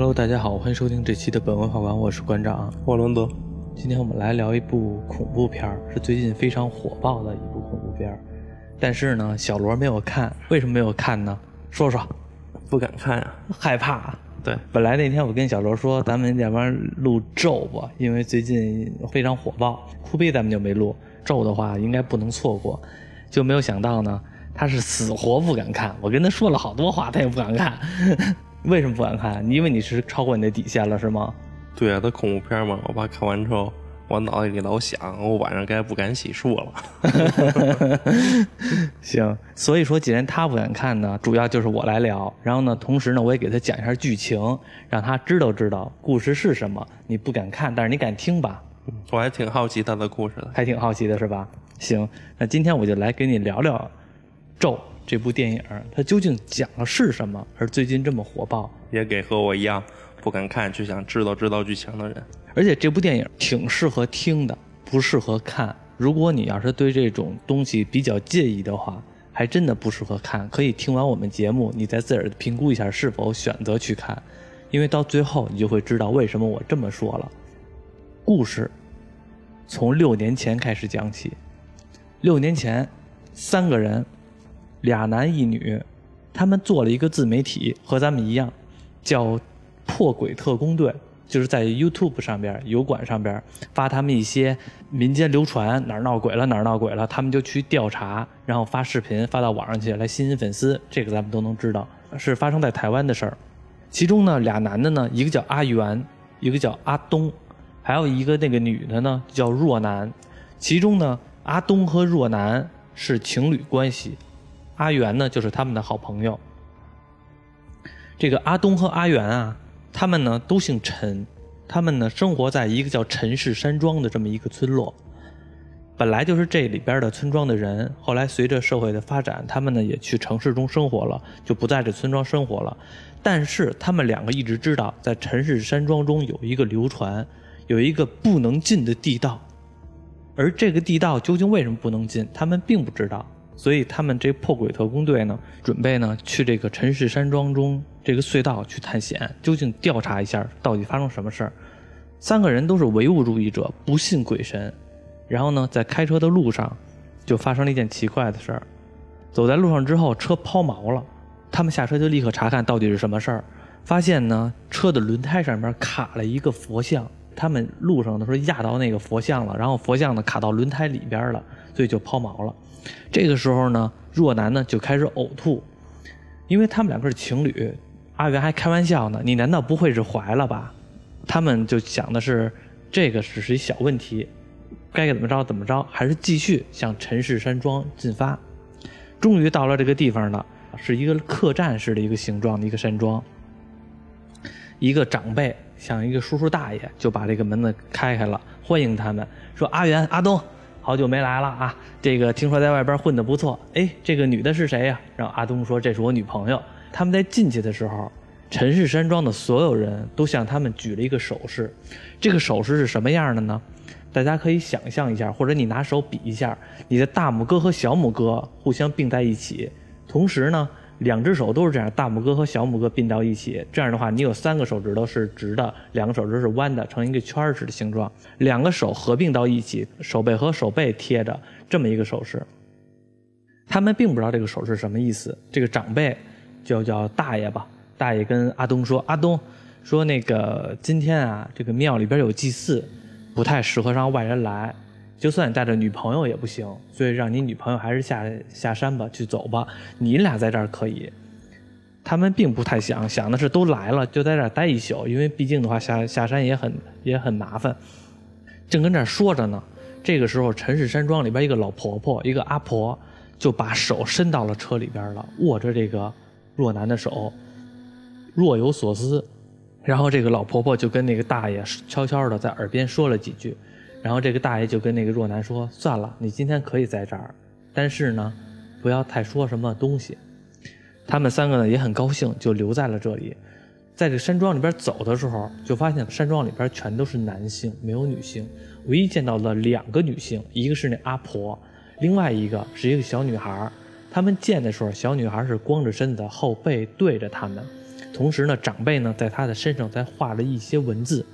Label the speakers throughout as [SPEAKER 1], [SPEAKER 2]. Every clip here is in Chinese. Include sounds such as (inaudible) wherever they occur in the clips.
[SPEAKER 1] Hello，大家好，欢迎收听这期的本文画馆，我是馆长
[SPEAKER 2] 沃伦德。
[SPEAKER 1] 今天我们来聊一部恐怖片儿，是最近非常火爆的一部恐怖片儿。但是呢，小罗没有看，为什么没有看呢？说说，
[SPEAKER 2] 不敢看呀，
[SPEAKER 1] 害怕。
[SPEAKER 2] 对，
[SPEAKER 1] 本来那天我跟小罗说，咱们要不然录咒吧，因为最近非常火爆。哭悲咱们就没录，咒的话应该不能错过。就没有想到呢，他是死活不敢看。我跟他说了好多话，他也不敢看。为什么不敢看？因为你是超过你的底线了，是吗？
[SPEAKER 2] 对啊，他恐怖片嘛，我怕看完之后，我脑袋里老想，我晚上该不敢洗漱了。(laughs)
[SPEAKER 1] 行，所以说既然他不敢看呢，主要就是我来聊。然后呢，同时呢，我也给他讲一下剧情，让他知道知道故事是什么。你不敢看，但是你敢听吧？
[SPEAKER 2] 我还挺好奇他的故事的，
[SPEAKER 1] 还挺好奇的是吧？行，那今天我就来跟你聊聊《咒》。这部电影它究竟讲的是什么？而最近这么火爆，
[SPEAKER 2] 也给和我一样不敢看却想知道知道剧情的人。
[SPEAKER 1] 而且这部电影挺适合听的，不适合看。如果你要是对这种东西比较介意的话，还真的不适合看。可以听完我们节目，你再自个儿评估一下是否选择去看，因为到最后你就会知道为什么我这么说了。故事从六年前开始讲起，六年前三个人。俩男一女，他们做了一个自媒体，和咱们一样，叫“破鬼特工队”，就是在 YouTube 上边、油管上边发他们一些民间流传哪儿闹鬼了、哪儿闹鬼了，他们就去调查，然后发视频发到网上去来吸引粉丝。这个咱们都能知道，是发生在台湾的事儿。其中呢，俩男的呢，一个叫阿元，一个叫阿东，还有一个那个女的呢叫若男。其中呢，阿东和若男是情侣关系。阿元呢，就是他们的好朋友。这个阿东和阿元啊，他们呢都姓陈，他们呢生活在一个叫陈氏山庄的这么一个村落。本来就是这里边的村庄的人，后来随着社会的发展，他们呢也去城市中生活了，就不在这村庄生活了。但是他们两个一直知道，在陈氏山庄中有一个流传，有一个不能进的地道，而这个地道究竟为什么不能进，他们并不知道。所以他们这破鬼特工队呢，准备呢去这个陈氏山庄中这个隧道去探险，究竟调查一下到底发生什么事儿。三个人都是唯物主义者，不信鬼神。然后呢，在开车的路上，就发生了一件奇怪的事儿。走在路上之后，车抛锚了，他们下车就立刻查看到底是什么事儿。发现呢，车的轮胎上面卡了一个佛像。他们路上的时候压到那个佛像了，然后佛像呢卡到轮胎里边了，所以就抛锚了。这个时候呢，若男呢就开始呕吐，因为他们两个是情侣，阿元还开玩笑呢：“你难道不会是怀了吧？”他们就想的是，这个只是一小问题，该怎么着怎么着，还是继续向陈氏山庄进发。终于到了这个地方了，是一个客栈式的一个形状的一个山庄。一个长辈像一个叔叔大爷就把这个门子开开了，欢迎他们，说：“阿元、阿东。”好久没来了啊！这个听说在外边混得不错。哎，这个女的是谁呀？然后阿东说：“这是我女朋友。”他们在进去的时候，陈氏山庄的所有人都向他们举了一个手势。这个手势是什么样的呢？大家可以想象一下，或者你拿手比一下，你的大拇哥和小拇哥互相并在一起，同时呢。两只手都是这样，大拇哥和小拇哥并到一起，这样的话，你有三个手指头是直的，两个手指是弯的，成一个圈式的形状。两个手合并到一起，手背和手背贴着，这么一个手势。他们并不知道这个手势什么意思。这个长辈就叫大爷吧，大爷跟阿东说：“阿东，说那个今天啊，这个庙里边有祭祀，不太适合让外人来。”就算你带着女朋友也不行，所以让你女朋友还是下下山吧，去走吧。你俩在这儿可以。他们并不太想，想的是都来了，就在这儿待一宿，因为毕竟的话下下山也很也很麻烦。正跟这儿说着呢，这个时候陈氏山庄里边一个老婆婆，一个阿婆，就把手伸到了车里边了，握着这个若男的手，若有所思。然后这个老婆婆就跟那个大爷悄悄的在耳边说了几句。然后这个大爷就跟那个若男说：“算了，你今天可以在这儿，但是呢，不要太说什么东西。”他们三个呢也很高兴，就留在了这里。在这山庄里边走的时候，就发现山庄里边全都是男性，没有女性。唯一见到了两个女性，一个是那阿婆，另外一个是一个小女孩。他们见的时候，小女孩是光着身子，后背对着他们。同时呢，长辈呢在他的身上再画了一些文字。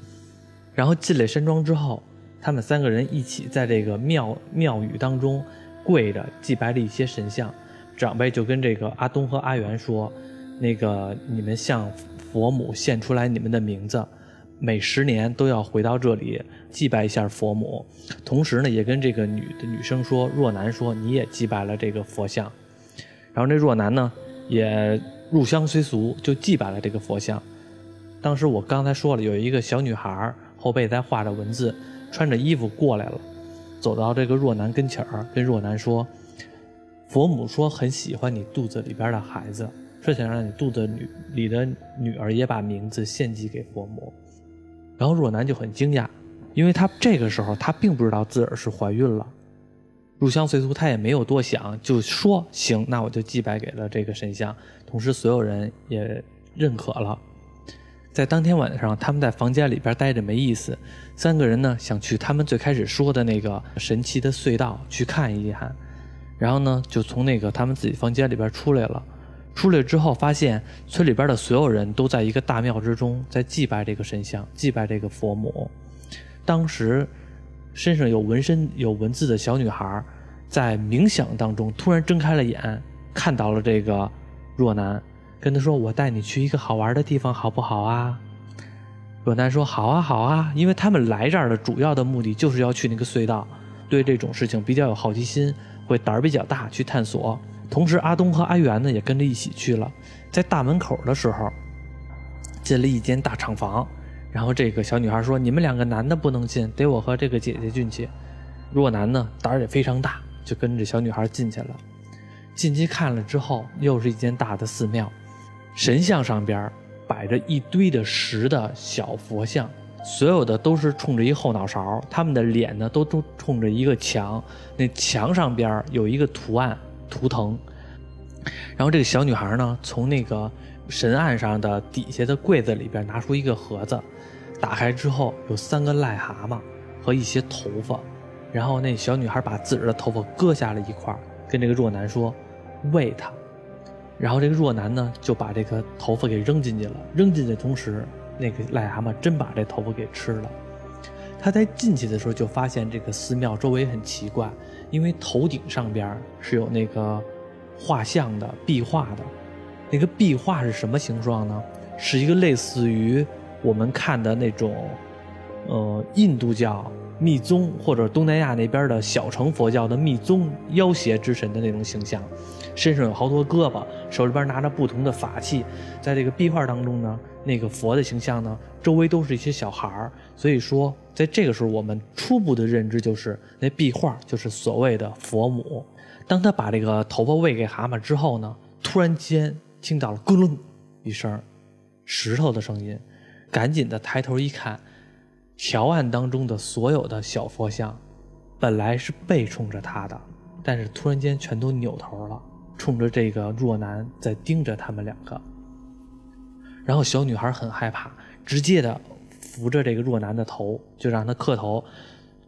[SPEAKER 1] 然后进了山庄之后，他们三个人一起在这个庙庙宇当中跪着祭拜了一些神像。长辈就跟这个阿东和阿元说：“那个你们向佛母献出来你们的名字，每十年都要回到这里祭拜一下佛母。同时呢，也跟这个女的女生说，若男说你也祭拜了这个佛像。然后这若男呢也入乡随俗，就祭拜了这个佛像。当时我刚才说了，有一个小女孩后背在画着文字，穿着衣服过来了，走到这个若男跟前儿，跟若男说。”佛母说很喜欢你肚子里边的孩子，说想让你肚子女里的女儿也把名字献祭给佛母。然后若男就很惊讶，因为他这个时候他并不知道自个儿是怀孕了。入乡随俗，他也没有多想，就说行，那我就祭拜给了这个神像。同时，所有人也认可了。在当天晚上，他们在房间里边待着没意思，三个人呢想去他们最开始说的那个神奇的隧道去看一看。然后呢，就从那个他们自己房间里边出来了。出来之后，发现村里边的所有人都在一个大庙之中，在祭拜这个神像，祭拜这个佛母。当时，身上有纹身、有文字的小女孩，在冥想当中突然睁开了眼，看到了这个若男，跟他说：“我带你去一个好玩的地方，好不好啊？”若男说：“好啊，好啊。”因为他们来这儿的主要的目的就是要去那个隧道，对这种事情比较有好奇心。会胆儿比较大，去探索。同时，阿东和阿元呢也跟着一起去了。在大门口的时候，进了一间大厂房。然后这个小女孩说：“你们两个男的不能进，得我和这个姐姐进去。”若男呢胆儿也非常大，就跟着小女孩进去了。进去看了之后，又是一间大的寺庙，神像上边摆着一堆的石的小佛像。所有的都是冲着一后脑勺，他们的脸呢都都冲着一个墙，那墙上边有一个图案图腾。然后这个小女孩呢，从那个神案上的底下的柜子里边拿出一个盒子，打开之后有三个癞蛤蟆和一些头发。然后那小女孩把自己的头发割下了一块，跟这个若男说：“喂他。”然后这个若男呢就把这个头发给扔进去了，扔进去的同时。那个癞蛤蟆真把这头发给吃了。他在进去的时候就发现这个寺庙周围很奇怪，因为头顶上边是有那个画像的壁画的。那个壁画是什么形状呢？是一个类似于我们看的那种，呃，印度教密宗或者东南亚那边的小乘佛教的密宗妖邪之神的那种形象。身上有好多胳膊，手里边拿着不同的法器，在这个壁画当中呢，那个佛的形象呢，周围都是一些小孩儿。所以说，在这个时候，我们初步的认知就是那壁画就是所谓的佛母。当他把这个头发喂给蛤蟆之后呢，突然间听到了咕隆一声石头的声音，赶紧的抬头一看，条案当中的所有的小佛像，本来是背冲着他的，但是突然间全都扭头了。冲着这个若男在盯着他们两个，然后小女孩很害怕，直接的扶着这个若男的头，就让他磕头，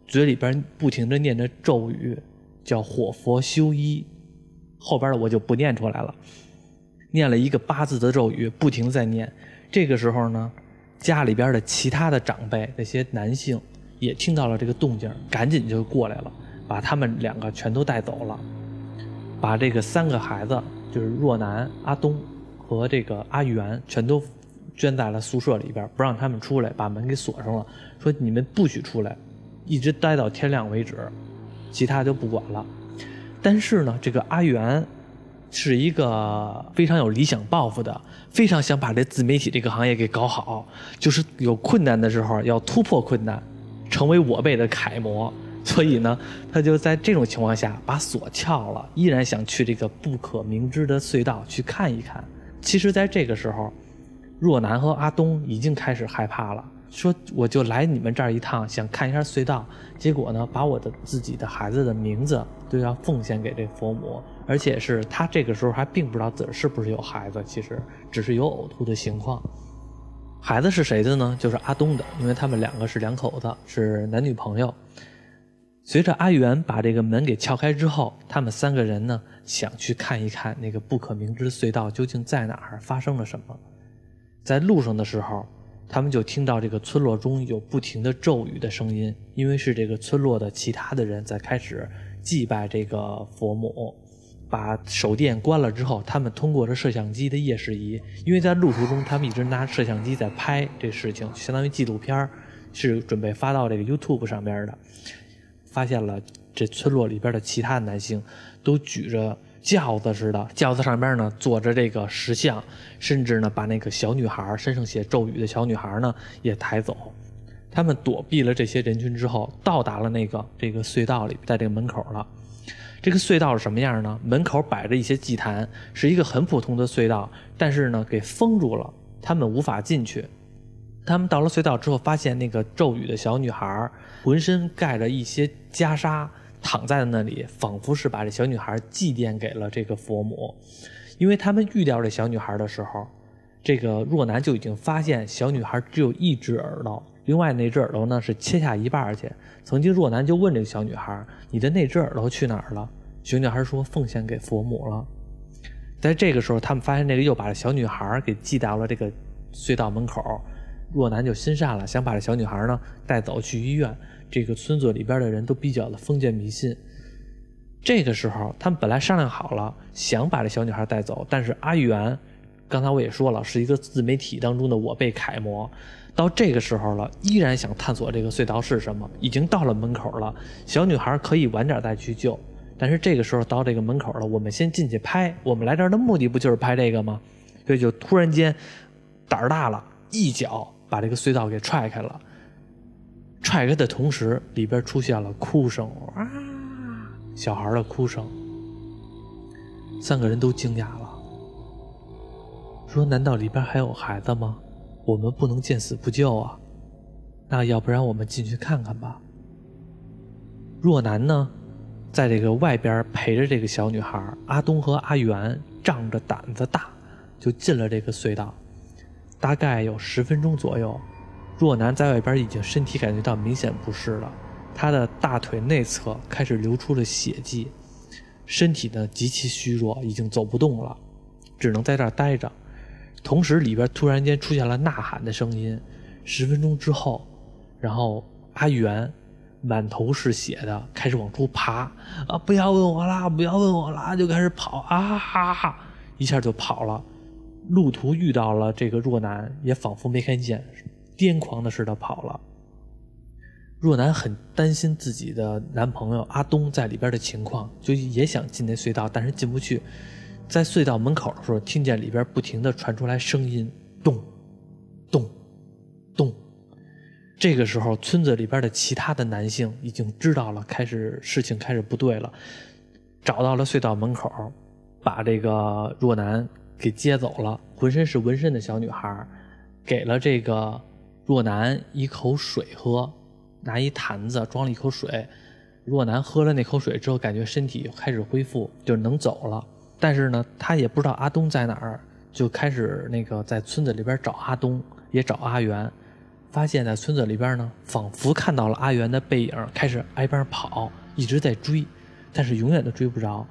[SPEAKER 1] 嘴里边不停的念着咒语，叫火佛修一，后边的我就不念出来了，念了一个八字的咒语，不停在念。这个时候呢，家里边的其他的长辈那些男性也听到了这个动静，赶紧就过来了，把他们两个全都带走了。把这个三个孩子，就是若男、阿东和这个阿元，全都圈在了宿舍里边，不让他们出来，把门给锁上了，说你们不许出来，一直待到天亮为止，其他就不管了。但是呢，这个阿元是一个非常有理想抱负的，非常想把这自媒体这个行业给搞好，就是有困难的时候要突破困难，成为我辈的楷模。所以呢，他就在这种情况下把锁撬了，依然想去这个不可明知的隧道去看一看。其实，在这个时候，若男和阿东已经开始害怕了，说我就来你们这儿一趟，想看一下隧道。结果呢，把我的自己的孩子的名字都要奉献给这佛母，而且是他这个时候还并不知道自己是不是有孩子，其实只是有呕吐的情况。孩子是谁的呢？就是阿东的，因为他们两个是两口子，是男女朋友。随着阿元把这个门给撬开之后，他们三个人呢想去看一看那个不可名之隧道究竟在哪儿，发生了什么。在路上的时候，他们就听到这个村落中有不停的咒语的声音，因为是这个村落的其他的人在开始祭拜这个佛母。把手电关了之后，他们通过这摄像机的夜视仪，因为在路途中他们一直拿摄像机在拍这事情，相当于纪录片，是准备发到这个 YouTube 上边的。发现了这村落里边的其他男性都举着轿子似的，轿子上边呢坐着这个石像，甚至呢把那个小女孩身上写咒语的小女孩呢也抬走。他们躲避了这些人群之后，到达了那个这个隧道里，在这个门口了。这个隧道是什么样呢？门口摆着一些祭坛，是一个很普通的隧道，但是呢给封住了，他们无法进去。他们到了隧道之后，发现那个咒语的小女孩浑身盖着一些袈裟，躺在那里，仿佛是把这小女孩祭奠给了这个佛母。因为他们遇到这小女孩的时候，这个若男就已经发现小女孩只有一只耳朵，另外那只耳朵呢是切下一半去。曾经若男就问这个小女孩：“你的那只耳朵去哪儿了？”小女孩说：“奉献给佛母了。”在这个时候，他们发现这个又把这小女孩给寄到了这个隧道门口。若男就心善了，想把这小女孩呢带走去医院。这个村子里边的人都比较的封建迷信。这个时候，他们本来商量好了，想把这小女孩带走，但是阿元，刚才我也说了，是一个自媒体当中的我辈楷模。到这个时候了，依然想探索这个隧道是什么。已经到了门口了，小女孩可以晚点再去救，但是这个时候到这个门口了，我们先进去拍。我们来这儿的目的不就是拍这个吗？所以就突然间胆儿大了，一脚。把这个隧道给踹开了，踹开的同时，里边出现了哭声啊，小孩的哭声。三个人都惊讶了，说：“难道里边还有孩子吗？我们不能见死不救啊！那要不然我们进去看看吧。”若男呢，在这个外边陪着这个小女孩，阿东和阿元仗着胆子大，就进了这个隧道。大概有十分钟左右，若男在外边已经身体感觉到明显不适了，他的大腿内侧开始流出了血迹，身体呢极其虚弱，已经走不动了，只能在这儿待着。同时里边突然间出现了呐喊的声音。十分钟之后，然后阿元满头是血的开始往出爬，啊！不要问我啦，不要问我啦，就开始跑啊！哈哈，一下就跑了。路途遇到了这个若男，也仿佛没看见，癫狂的似的跑了。若男很担心自己的男朋友阿东在里边的情况，就也想进那隧道，但是进不去。在隧道门口的时候，听见里边不停的传出来声音，咚，咚，咚。这个时候，村子里边的其他的男性已经知道了，开始事情开始不对了，找到了隧道门口，把这个若男。给接走了，浑身是纹身的小女孩，给了这个若男一口水喝，拿一坛子装了一口水。若男喝了那口水之后，感觉身体开始恢复，就能走了。但是呢，他也不知道阿东在哪儿，就开始那个在村子里边找阿东，也找阿元。发现，在村子里边呢，仿佛看到了阿元的背影，开始挨边跑，一直在追，但是永远都追不着。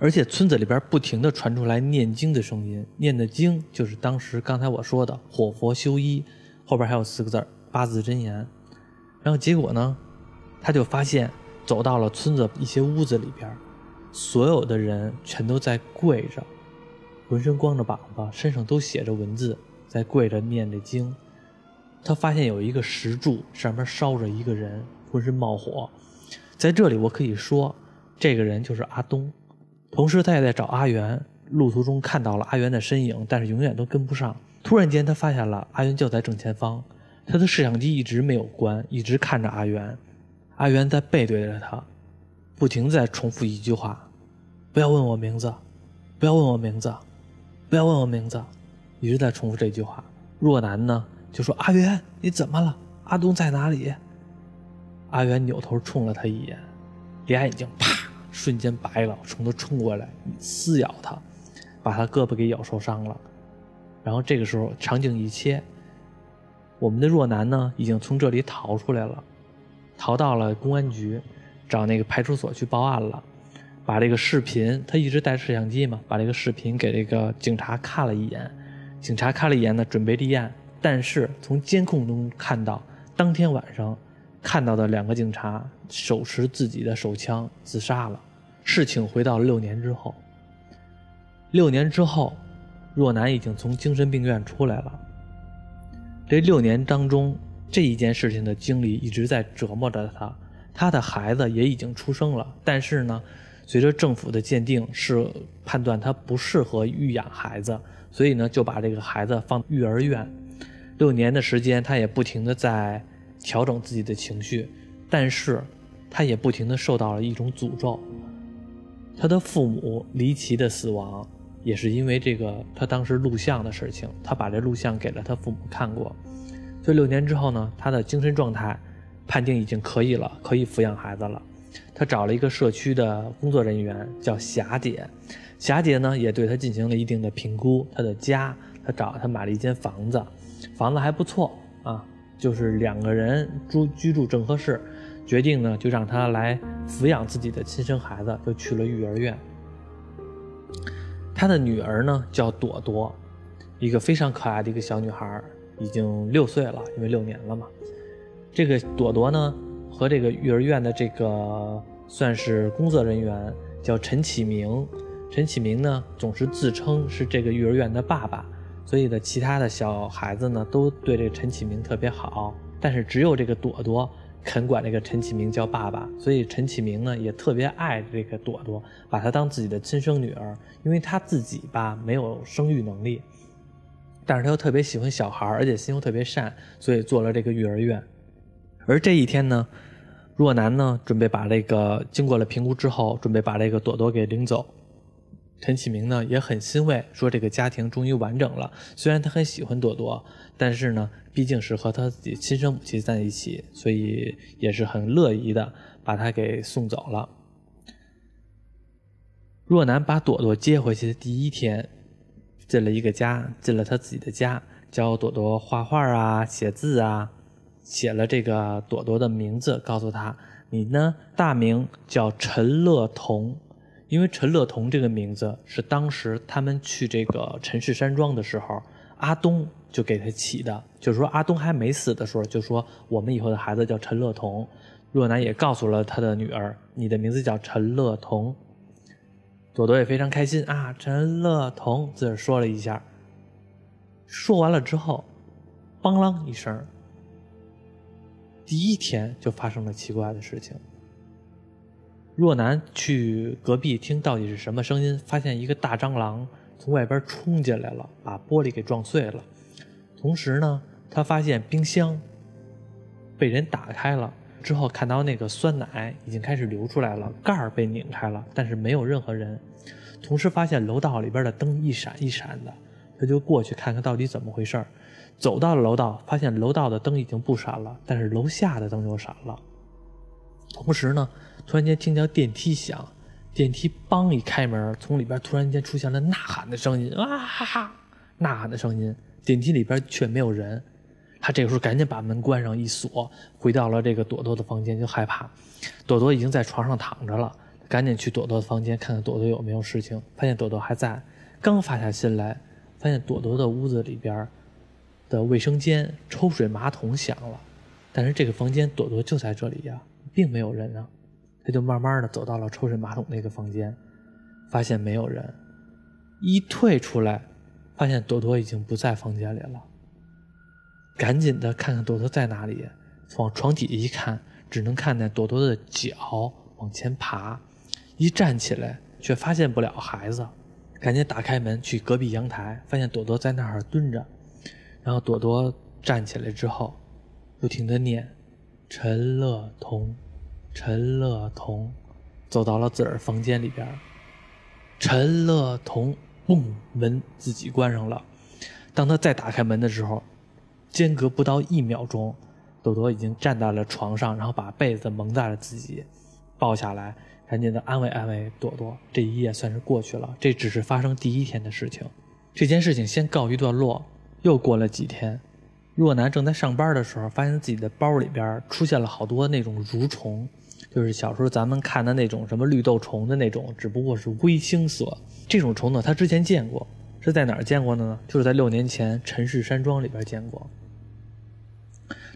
[SPEAKER 1] 而且村子里边不停的传出来念经的声音，念的经就是当时刚才我说的“火佛修一”，后边还有四个字八字真言。然后结果呢，他就发现走到了村子一些屋子里边，所有的人全都在跪着，浑身光着膀子，身上都写着文字，在跪着念着经。他发现有一个石柱上面烧着一个人，浑身冒火。在这里我可以说，这个人就是阿东。同时，他也在找阿元。路途中看到了阿元的身影，但是永远都跟不上。突然间，他发现了阿元就在正前方，他的摄像机一直没有关，一直看着阿元。阿元在背对着他，不停在重复一句话：“不要问我名字，不要问我名字，不要问我名字。”一直在重复这句话。若男呢，就说：“阿元，你怎么了？阿东在哪里？”阿元扭头冲了他一眼，俩眼睛啪。瞬间白了，冲他冲过来，撕咬他，把他胳膊给咬受伤了。然后这个时候场景一切，我们的若男呢已经从这里逃出来了，逃到了公安局，找那个派出所去报案了。把这个视频，他一直带摄像机嘛，把这个视频给这个警察看了一眼，警察看了一眼呢，准备立案，但是从监控中看到，当天晚上看到的两个警察手持自己的手枪自杀了。事情回到六年之后，六年之后，若男已经从精神病院出来了。这六年当中，这一件事情的经历一直在折磨着他。他的孩子也已经出生了，但是呢，随着政府的鉴定是判断他不适合育养孩子，所以呢就把这个孩子放育儿院。六年的时间，他也不停的在调整自己的情绪，但是他也不停的受到了一种诅咒。他的父母离奇的死亡，也是因为这个他当时录像的事情，他把这录像给了他父母看过。所以六年之后呢，他的精神状态。判定已经可以了，可以抚养孩子了。他找了一个社区的工作人员，叫霞姐。霞姐呢，也对他进行了一定的评估。他的家，他找他买了一间房子，房子还不错啊，就是两个人住居住正合适。决定呢，就让他来抚养自己的亲生孩子，就去了育儿院。他的女儿呢，叫朵朵，一个非常可爱的一个小女孩，已经六岁了，因为六年了嘛。这个朵朵呢，和这个育儿院的这个算是工作人员叫陈启明。陈启明呢，总是自称是这个育儿院的爸爸，所以呢，其他的小孩子呢，都对这个陈启明特别好。但是只有这个朵朵肯管这个陈启明叫爸爸，所以陈启明呢，也特别爱这个朵朵，把她当自己的亲生女儿。因为他自己吧，没有生育能力，但是他又特别喜欢小孩，而且心又特别善，所以做了这个育儿院。而这一天呢，若男呢准备把这个经过了评估之后，准备把这个朵朵给领走。陈启明呢也很欣慰，说这个家庭终于完整了。虽然他很喜欢朵朵，但是呢，毕竟是和他自己亲生母亲在一起，所以也是很乐意的把他给送走了。若男把朵朵接回去的第一天，进了一个家，进了他自己的家，教朵朵画画啊，写字啊。写了这个朵朵的名字，告诉他：“你呢，大名叫陈乐彤，因为陈乐彤这个名字是当时他们去这个陈氏山庄的时候，阿东就给他起的。就是说，阿东还没死的时候，就说我们以后的孩子叫陈乐彤。若男也告诉了他的女儿：你的名字叫陈乐彤。朵朵也非常开心啊，陈乐彤自个说了一下。说完了之后，梆啷一声。第一天就发生了奇怪的事情。若男去隔壁听到底是什么声音，发现一个大蟑螂从外边冲进来了，把玻璃给撞碎了。同时呢，他发现冰箱被人打开了，之后看到那个酸奶已经开始流出来了，盖儿被拧开了，但是没有任何人。同时发现楼道里边的灯一闪一闪的，他就过去看看到底怎么回事儿。走到了楼道，发现楼道的灯已经不闪了，但是楼下的灯又闪了。同时呢，突然间听见电梯响，电梯梆一开门，从里边突然间出现了呐喊的声音，啊哈哈，呐喊的声音。电梯里边却没有人，他这个时候赶紧把门关上一锁，回到了这个朵朵的房间，就害怕。朵朵已经在床上躺着了，赶紧去朵朵的房间看看朵朵有没有事情，发现朵朵还在。刚发下心来，发现朵朵的屋子里边。的卫生间抽水马桶响了，但是这个房间朵朵就在这里呀，并没有人啊。他就慢慢的走到了抽水马桶那个房间，发现没有人，一退出来，发现朵朵已经不在房间里了。赶紧的看看朵朵在哪里，往床底下一看，只能看见朵朵的脚往前爬，一站起来却发现不了孩子，赶紧打开门去隔壁阳台，发现朵朵在那儿蹲着。然后朵朵站起来之后，不停的念：“陈乐彤，陈乐彤。”走到了自个儿房间里边，陈乐彤，嘣，门自己关上了。当他再打开门的时候，间隔不到一秒钟，朵朵已经站在了床上，然后把被子蒙在了自己，抱下来，赶紧的安慰安慰朵朵。这一夜算是过去了。这只是发生第一天的事情，这件事情先告一段落。又过了几天，若男正在上班的时候，发现自己的包里边出现了好多那种蠕虫，就是小时候咱们看的那种什么绿豆虫的那种，只不过是微青色。这种虫呢，他之前见过，是在哪儿见过的呢？就是在六年前陈氏山庄里边见过。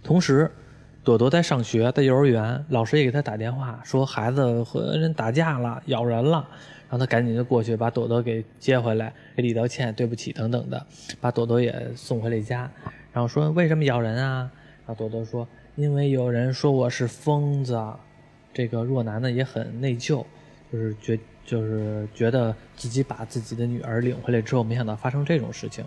[SPEAKER 1] 同时，朵朵在上学，在幼儿园，老师也给他打电话说孩子和人打架了，咬人了，然后他赶紧就过去把朵朵给接回来，给礼道歉，对不起等等的，把朵朵也送回了家。然后说为什么咬人啊？然后朵朵说因为有人说我是疯子。这个若男呢也很内疚，就是觉就是觉得自己把自己的女儿领回来之后，没想到发生这种事情。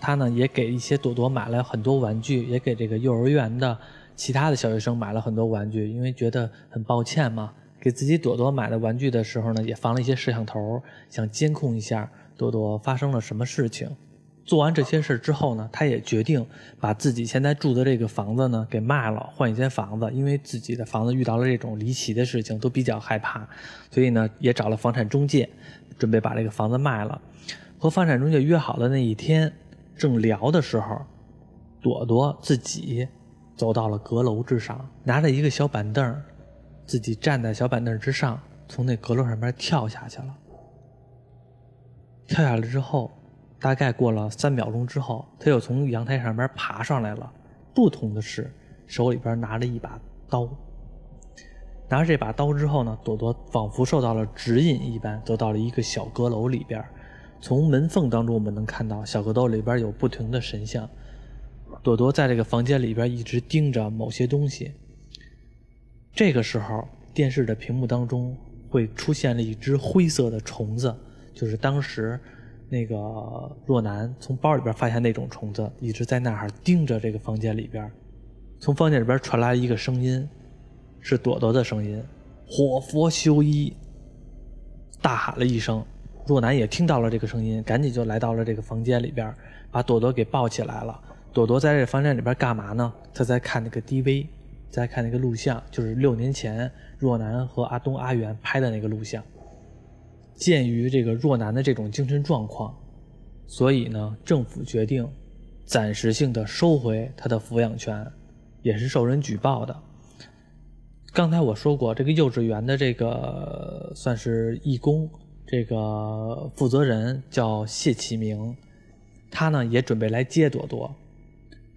[SPEAKER 1] 他呢也给一些朵朵买了很多玩具，也给这个幼儿园的其他的小学生买了很多玩具，因为觉得很抱歉嘛。给自己朵朵买的玩具的时候呢，也放了一些摄像头，想监控一下朵朵发生了什么事情。做完这些事之后呢，他也决定把自己现在住的这个房子呢给卖了，换一间房子。因为自己的房子遇到了这种离奇的事情，都比较害怕，所以呢也找了房产中介，准备把这个房子卖了。和房产中介约好的那一天，正聊的时候，朵朵自己走到了阁楼之上，拿着一个小板凳，自己站在小板凳之上，从那阁楼上面跳下去了。跳下来之后。大概过了三秒钟之后，他又从阳台上面爬上来了。不同的是，手里边拿着一把刀。拿着这把刀之后呢，朵朵仿佛受到了指引一般，走到了一个小阁楼里边。从门缝当中，我们能看到小阁楼里边有不停的神像。朵朵在这个房间里边一直盯着某些东西。这个时候，电视的屏幕当中会出现了一只灰色的虫子，就是当时。那个若男从包里边发现那种虫子，一直在那儿盯着这个房间里边。从房间里边传来一个声音，是朵朵的声音：“火佛修一！”大喊了一声。若男也听到了这个声音，赶紧就来到了这个房间里边，把朵朵给抱起来了。朵朵在这房间里边干嘛呢？他在看那个 DV，在看那个录像，就是六年前若男和阿东、阿元拍的那个录像。鉴于这个若男的这种精神状况，所以呢，政府决定暂时性的收回他的抚养权，也是受人举报的。刚才我说过，这个幼稚园的这个算是义工，这个负责人叫谢启明，他呢也准备来接朵朵，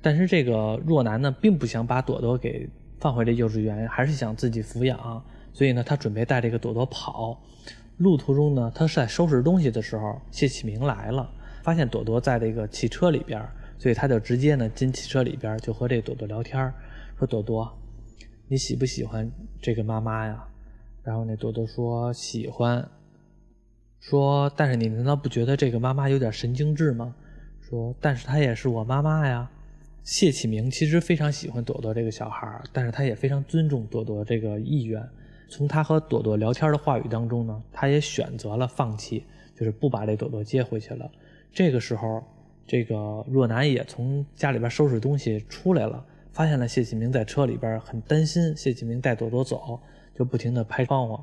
[SPEAKER 1] 但是这个若男呢并不想把朵朵给放回这幼稚园，还是想自己抚养，所以呢，他准备带这个朵朵跑。路途中呢，他是在收拾东西的时候，谢启明来了，发现朵朵在这个汽车里边，所以他就直接呢进汽车里边，就和这朵朵聊天说：“朵朵，你喜不喜欢这个妈妈呀？”然后那朵朵说：“喜欢。”说：“但是你难道不觉得这个妈妈有点神经质吗？”说：“但是她也是我妈妈呀。”谢启明其实非常喜欢朵朵这个小孩，但是他也非常尊重朵朵这个意愿。从他和朵朵聊天的话语当中呢，他也选择了放弃，就是不把这朵朵接回去了。这个时候，这个若男也从家里边收拾东西出来了，发现了谢启明在车里边，很担心谢启明带朵朵走，就不停的拍窗户。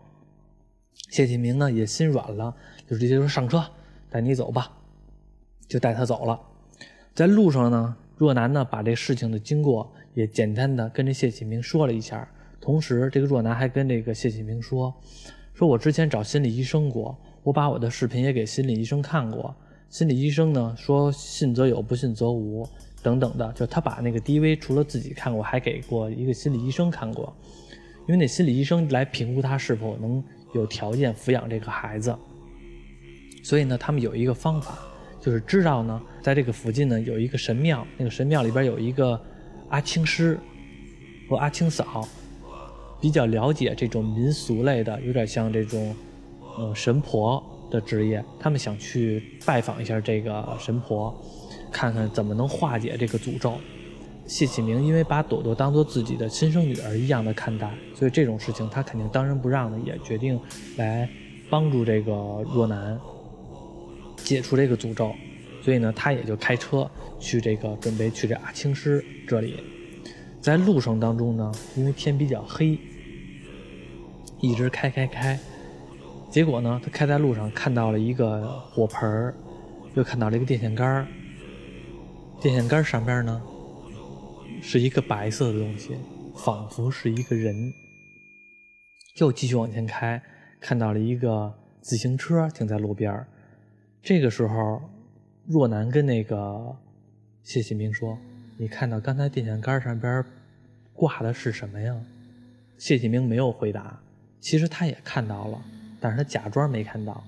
[SPEAKER 1] 谢启明呢也心软了，就直接说上车，带你走吧，就带他走了。在路上呢，若男呢把这事情的经过也简单的跟这谢启明说了一下。同时，这个若男还跟这个谢启明说：“说我之前找心理医生过，我把我的视频也给心理医生看过。心理医生呢说信则有，不信则无，等等的。就他把那个 DV 除了自己看过，还给过一个心理医生看过。因为那心理医生来评估他是否能有条件抚养这个孩子。所以呢，他们有一个方法，就是知道呢，在这个附近呢有一个神庙，那个神庙里边有一个阿青师和阿青嫂。”比较了解这种民俗类的，有点像这种，呃，神婆的职业。他们想去拜访一下这个神婆，看看怎么能化解这个诅咒。谢启明因为把朵朵当做自己的亲生女儿一样的看待，所以这种事情他肯定当仁不让的，也决定来帮助这个若男解除这个诅咒。所以呢，他也就开车去这个准备去这阿青师这里。在路上当中呢，因为天比较黑。一直开开开，结果呢，他开在路上看到了一个火盆儿，又看到了一个电线杆儿。电线杆上边呢是一个白色的东西，仿佛是一个人。又继续往前开，看到了一个自行车停在路边这个时候，若男跟那个谢启明说：“你看到刚才电线杆上边挂的是什么呀？”谢启明没有回答，其实他也看到了，但是他假装没看到，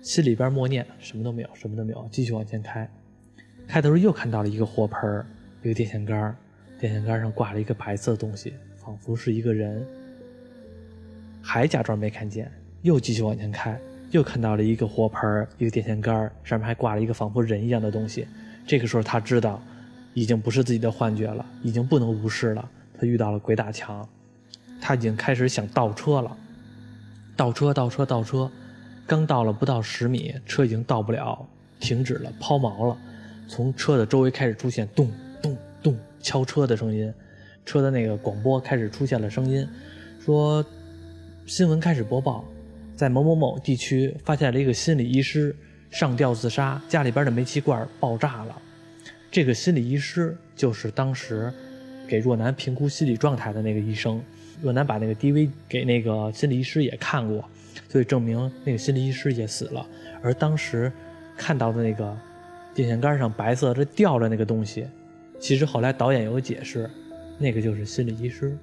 [SPEAKER 1] 心里边默念什么都没有，什么都没有，继续往前开。开头又看到了一个火盆一个电线杆电线杆上挂了一个白色的东西，仿佛是一个人。还假装没看见，又继续往前开，又看到了一个火盆一个电线杆上面还挂了一个仿佛人一样的东西。这个时候他知道，已经不是自己的幻觉了，已经不能无视了。他遇到了鬼打墙，他已经开始想倒车了，倒车，倒车，倒车，刚倒了不到十米，车已经倒不了，停止了，抛锚了。从车的周围开始出现咚咚咚敲车的声音，车的那个广播开始出现了声音，说新闻开始播报，在某某某地区发现了一个心理医师上吊自杀，家里边的煤气罐爆炸了。这个心理医师就是当时给若男评估心理状态的那个医生。若男把那个 DV 给那个心理医师也看过，所以证明那个心理医师也死了。而当时看到的那个。电线杆上白色这吊着那个东西，其实后来导演有解释，那个就是心理医师。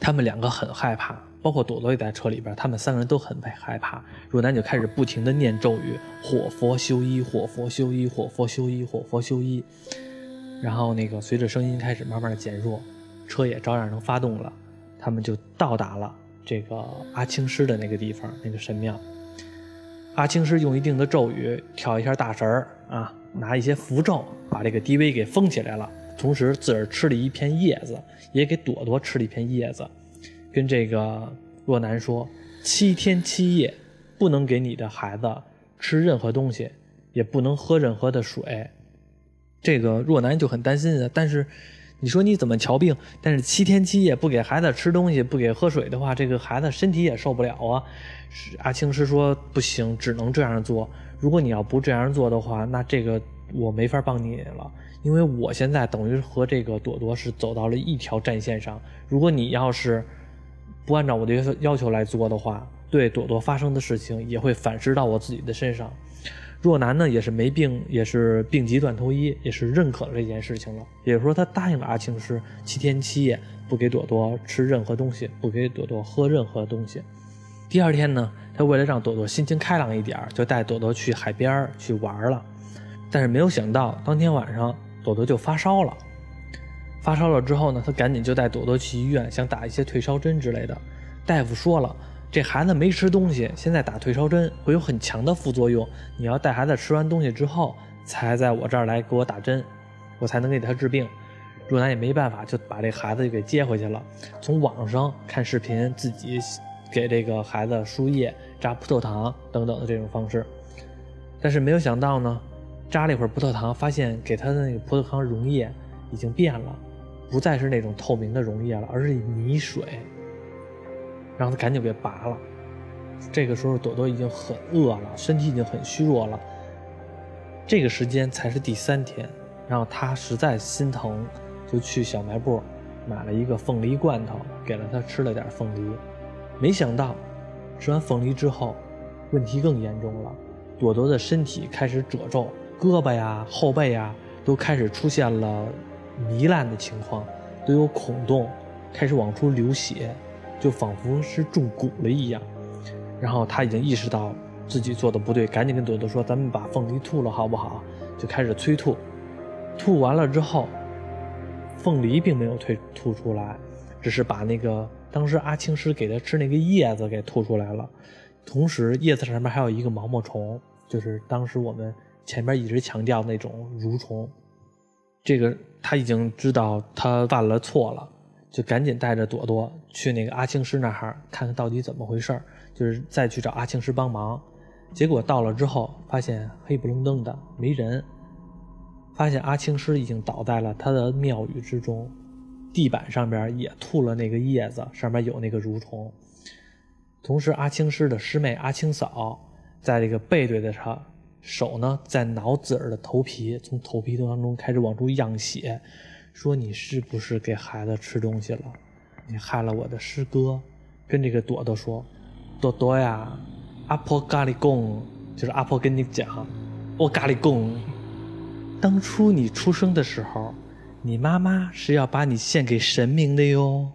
[SPEAKER 1] 他们两个很害怕，包括朵朵也在车里边，他们三个人都很害怕。若男就开始不停的念咒语：“火佛修一，火佛修一，火佛修一，火佛修一。”然后那个随着声音开始慢慢的减弱，车也照样能发动了。他们就到达了这个阿青师的那个地方，那个神庙。阿青师用一定的咒语跳一下大神儿啊，拿一些符咒把这个 DV 给封起来了，同时自个儿吃了一片叶子，也给朵朵吃了一片叶子，跟这个若男说：七天七夜不能给你的孩子吃任何东西，也不能喝任何的水。这个若男就很担心的，但是你说你怎么瞧病？但是七天七夜不给孩子吃东西，不给喝水的话，这个孩子身体也受不了啊。阿青师说不行，只能这样做。如果你要不这样做的话，那这个我没法帮你了，因为我现在等于和这个朵朵是走到了一条战线上。如果你要是不按照我的要求来做的话，对朵朵发生的事情也会反噬到我自己的身上。若男呢，也是没病，也是病急乱投医，也是认可了这件事情了。也就是说，他答应了阿青师，七天七夜不给朵朵吃任何东西，不给朵朵喝任何东西。第二天呢，他为了让朵朵心情开朗一点，就带朵朵去海边去玩了。但是没有想到，当天晚上朵朵就发烧了。发烧了之后呢，他赶紧就带朵朵去医院，想打一些退烧针之类的。大夫说了，这孩子没吃东西，现在打退烧针会有很强的副作用。你要带孩子吃完东西之后，才在我这儿来给我打针，我才能给他治病。若男也没办法，就把这孩子就给接回去了。从网上看视频，自己。给这个孩子输液、扎葡萄糖等等的这种方式，但是没有想到呢，扎了一会儿葡萄糖，发现给他的那个葡萄糖溶液已经变了，不再是那种透明的溶液了，而是泥水。然后他赶紧给拔了。这个时候朵朵已经很饿了，身体已经很虚弱了。这个时间才是第三天，然后他实在心疼，就去小卖部买了一个凤梨罐头，给了他吃了点凤梨。没想到，吃完凤梨之后，问题更严重了。朵朵的身体开始褶皱，胳膊呀、后背呀都开始出现了糜烂的情况，都有孔洞，开始往出流血，就仿佛是中蛊了一样。然后他已经意识到自己做的不对，赶紧跟朵朵说：“咱们把凤梨吐了好不好？”就开始催吐。吐完了之后，凤梨并没有退吐出来，只是把那个。当时阿青师给他吃那个叶子给吐出来了，同时叶子上面还有一个毛毛虫，就是当时我们前面一直强调那种蠕虫。这个他已经知道他犯了错了，就赶紧带着朵朵去那个阿青师那儿看看到底怎么回事就是再去找阿青师帮忙。结果到了之后，发现黑不隆登的没人，发现阿青师已经倒在了他的庙宇之中。地板上边也吐了那个叶子，上面有那个蠕虫。同时，阿青师的师妹阿青嫂在这个背对着他，手呢在挠自个儿的头皮，从头皮当中开始往出漾血，说：“你是不是给孩子吃东西了？你害了我的师哥。”跟这个朵朵说：“朵朵呀，阿婆咖喱贡，就是阿婆跟你讲，我咖喱贡，当初你出生的时候，你妈妈是要把你献给神明的哟。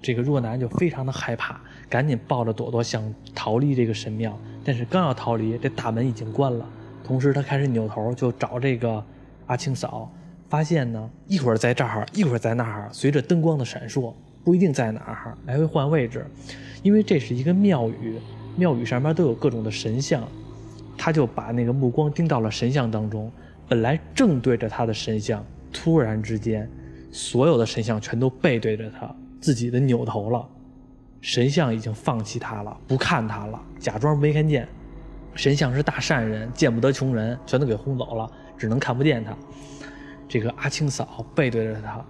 [SPEAKER 1] 这个若男就非常的害怕，赶紧抱着朵朵想逃离这个神庙，但是刚要逃离，这大门已经关了。同时，他开始扭头就找这个阿青嫂，发现呢，一会儿在这儿，一会儿在那儿，随着灯光的闪烁，不一定在哪儿，来回换位置。因为这是一个庙宇，庙宇上面都有各种的神像，他就把那个目光盯到了神像当中。本来正对着他的神像，突然之间，所有的神像全都背对着他。自己的扭头了，神像已经放弃他了，不看他了，假装没看见。神像是大善人，见不得穷人，全都给轰走了，只能看不见他。这个阿青嫂背对着他，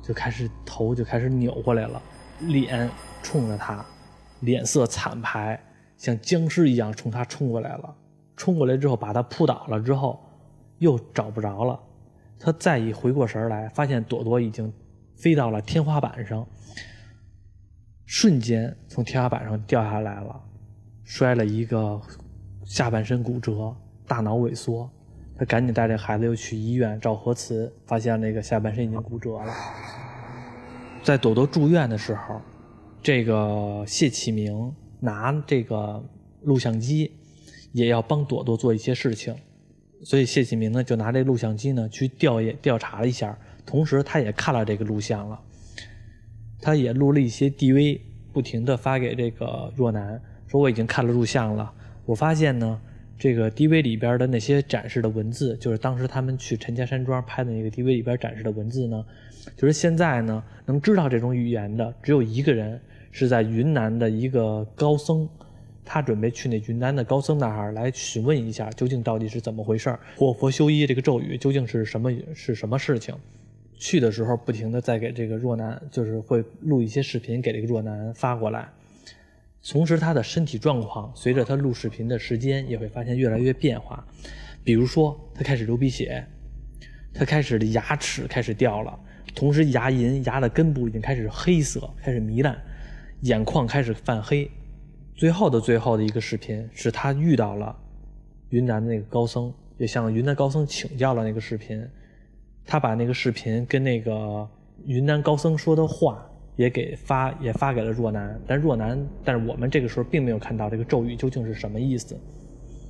[SPEAKER 1] 就开始头就开始扭过来了，脸冲着他，脸色惨白，像僵尸一样冲他冲过来了。冲过来之后，把他扑倒了之后，又找不着了。他再一回过神来，发现朵朵已经飞到了天花板上。瞬间从天花板上掉下来了，摔了一个下半身骨折，大脑萎缩。他赶紧带着孩子又去医院照核磁，发现那个下半身已经骨折了。在朵朵住院的时候，这个谢启明拿这个录像机，也要帮朵朵做一些事情，所以谢启明呢就拿这录像机呢去调研调查了一下，同时他也看了这个录像了。他也录了一些 DV，不停地发给这个若男，说我已经看了录像了。我发现呢，这个 DV 里边的那些展示的文字，就是当时他们去陈家山庄拍的那个 DV 里边展示的文字呢，就是现在呢能知道这种语言的只有一个人，是在云南的一个高僧，他准备去那云南的高僧那儿来询问一下，究竟到底是怎么回事儿，活佛修一这个咒语究竟是什么是什么事情。去的时候不停的在给这个若男，就是会录一些视频给这个若男发过来，同时他的身体状况随着他录视频的时间也会发现越来越变化，比如说他开始流鼻血，他开始的牙齿开始掉了，同时牙龈牙的根部已经开始黑色，开始糜烂，眼眶开始泛黑，最后的最后的一个视频是他遇到了云南的那个高僧，也向云南高僧请教了那个视频。他把那个视频跟那个云南高僧说的话也给发，也发给了若男。但若男，但是我们这个时候并没有看到这个咒语究竟是什么意思。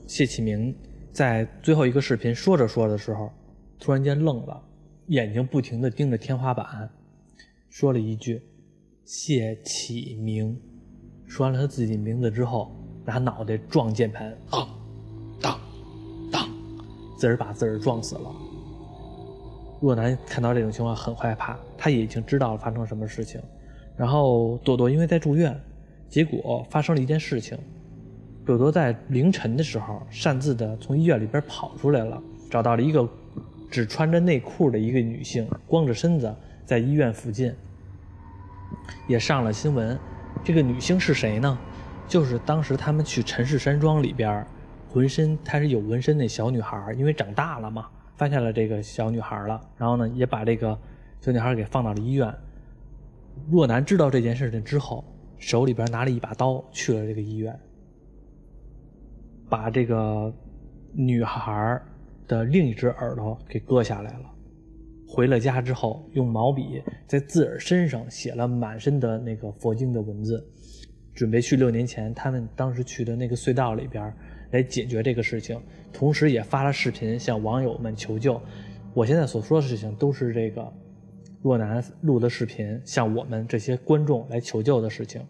[SPEAKER 1] 谢启明在最后一个视频说着说着的时候，突然间愣了，眼睛不停地盯着天花板，说了一句“谢启明”。说完了他自己名字之后，拿脑袋撞键盘，当当当，自儿把自儿撞死了。若男看到这种情况很害怕，他也已经知道了发生什么事情。然后朵朵因为在住院，结果发生了一件事情：朵朵在凌晨的时候擅自的从医院里边跑出来了，找到了一个只穿着内裤的一个女性，光着身子在医院附近，也上了新闻。这个女性是谁呢？就是当时他们去陈氏山庄里边，浑身开始有纹身那小女孩，因为长大了嘛。发现了这个小女孩了，然后呢，也把这个小女孩给放到了医院。若男知道这件事情之后，手里边拿了一把刀去了这个医院，把这个女孩的另一只耳朵给割下来了。回了家之后，用毛笔在自儿身上写了满身的那个佛经的文字，准备去六年前他们当时去的那个隧道里边。来解决这个事情，同时也发了视频向网友们求救。我现在所说的事情都是这个若男录的视频，向我们这些观众来求救的事情。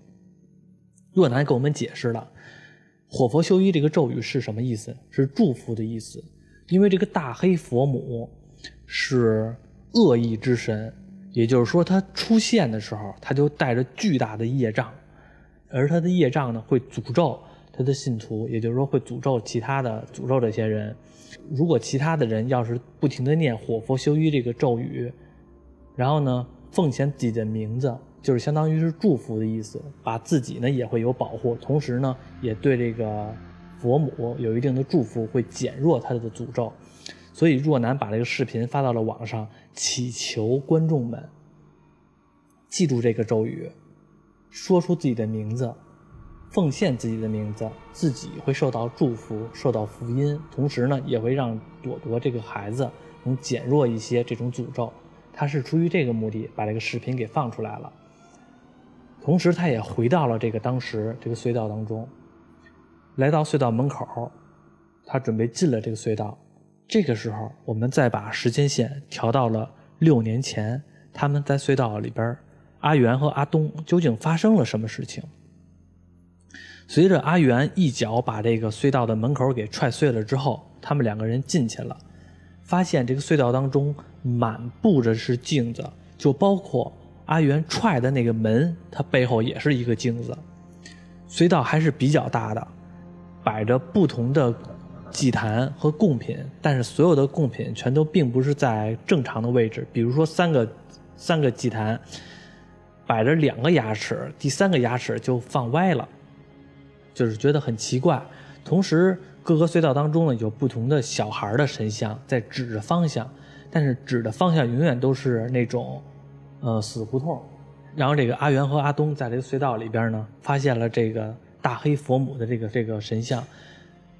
[SPEAKER 1] 若男给我们解释了“火佛修一”这个咒语是什么意思，是祝福的意思。因为这个大黑佛母是恶意之神，也就是说，他出现的时候，他就带着巨大的业障，而他的业障呢，会诅咒。他的信徒，也就是说会诅咒其他的诅咒这些人。如果其他的人要是不停的念火佛修一这个咒语，然后呢奉献自己的名字，就是相当于是祝福的意思，把自己呢也会有保护，同时呢也对这个佛母有一定的祝福，会减弱他的诅咒。所以若男把这个视频发到了网上，祈求观众们记住这个咒语，说出自己的名字。奉献自己的名字，自己会受到祝福，受到福音，同时呢，也会让朵朵这个孩子能减弱一些这种诅咒。他是出于这个目的把这个视频给放出来了。同时，他也回到了这个当时这个隧道当中，来到隧道门口，他准备进了这个隧道。这个时候，我们再把时间线调到了六年前，他们在隧道里边，阿元和阿东究竟发生了什么事情？随着阿元一脚把这个隧道的门口给踹碎了之后，他们两个人进去了，发现这个隧道当中满布着是镜子，就包括阿元踹的那个门，它背后也是一个镜子。隧道还是比较大的，摆着不同的祭坛和贡品，但是所有的贡品全都并不是在正常的位置，比如说三个三个祭坛摆着两个牙齿，第三个牙齿就放歪了。就是觉得很奇怪，同时各个隧道当中呢有不同的小孩的神像在指着方向，但是指的方向永远都是那种，呃死胡同。然后这个阿元和阿东在这个隧道里边呢，发现了这个大黑佛母的这个这个神像。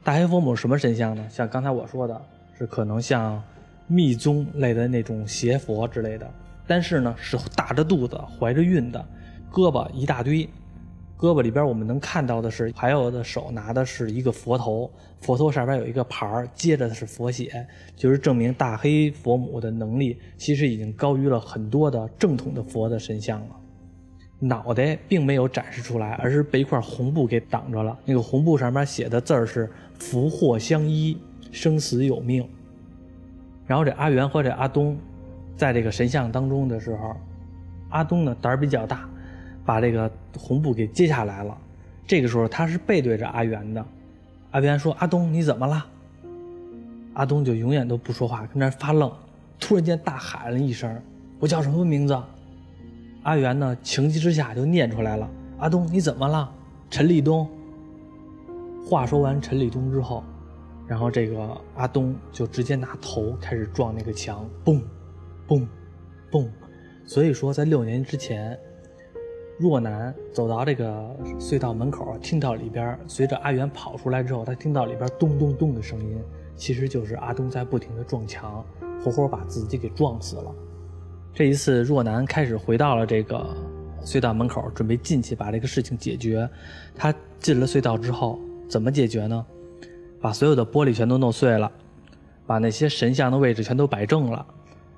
[SPEAKER 1] 大黑佛母什么神像呢？像刚才我说的，是可能像密宗类的那种邪佛之类的，但是呢是大着肚子怀着孕的，胳膊一大堆。胳膊里边我们能看到的是，还有的手拿的是一个佛头，佛头上边有一个牌，接着的是佛血，就是证明大黑佛母的能力其实已经高于了很多的正统的佛的神像了。脑袋并没有展示出来，而是被一块红布给挡着了。那个红布上面写的字儿是“福祸相依，生死有命”。然后这阿元和这阿东，在这个神像当中的时候，阿东呢胆儿比较大。把这个红布给揭下来了，这个时候他是背对着阿元的。阿元说：“阿东，你怎么了？”阿东就永远都不说话，跟那发愣。突然间大喊了一声：“我叫什么名字？”阿元呢，情急之下就念出来了：“阿东，你怎么了？”陈立东。话说完陈立东之后，然后这个阿东就直接拿头开始撞那个墙，嘣，嘣，嘣。所以说，在六年之前。若男走到这个隧道门口，听到里边随着阿元跑出来之后，他听到里边咚咚咚的声音，其实就是阿东在不停的撞墙，活活把自己给撞死了。这一次，若男开始回到了这个隧道门口，准备进去把这个事情解决。他进了隧道之后，怎么解决呢？把所有的玻璃全都弄碎了，把那些神像的位置全都摆正了，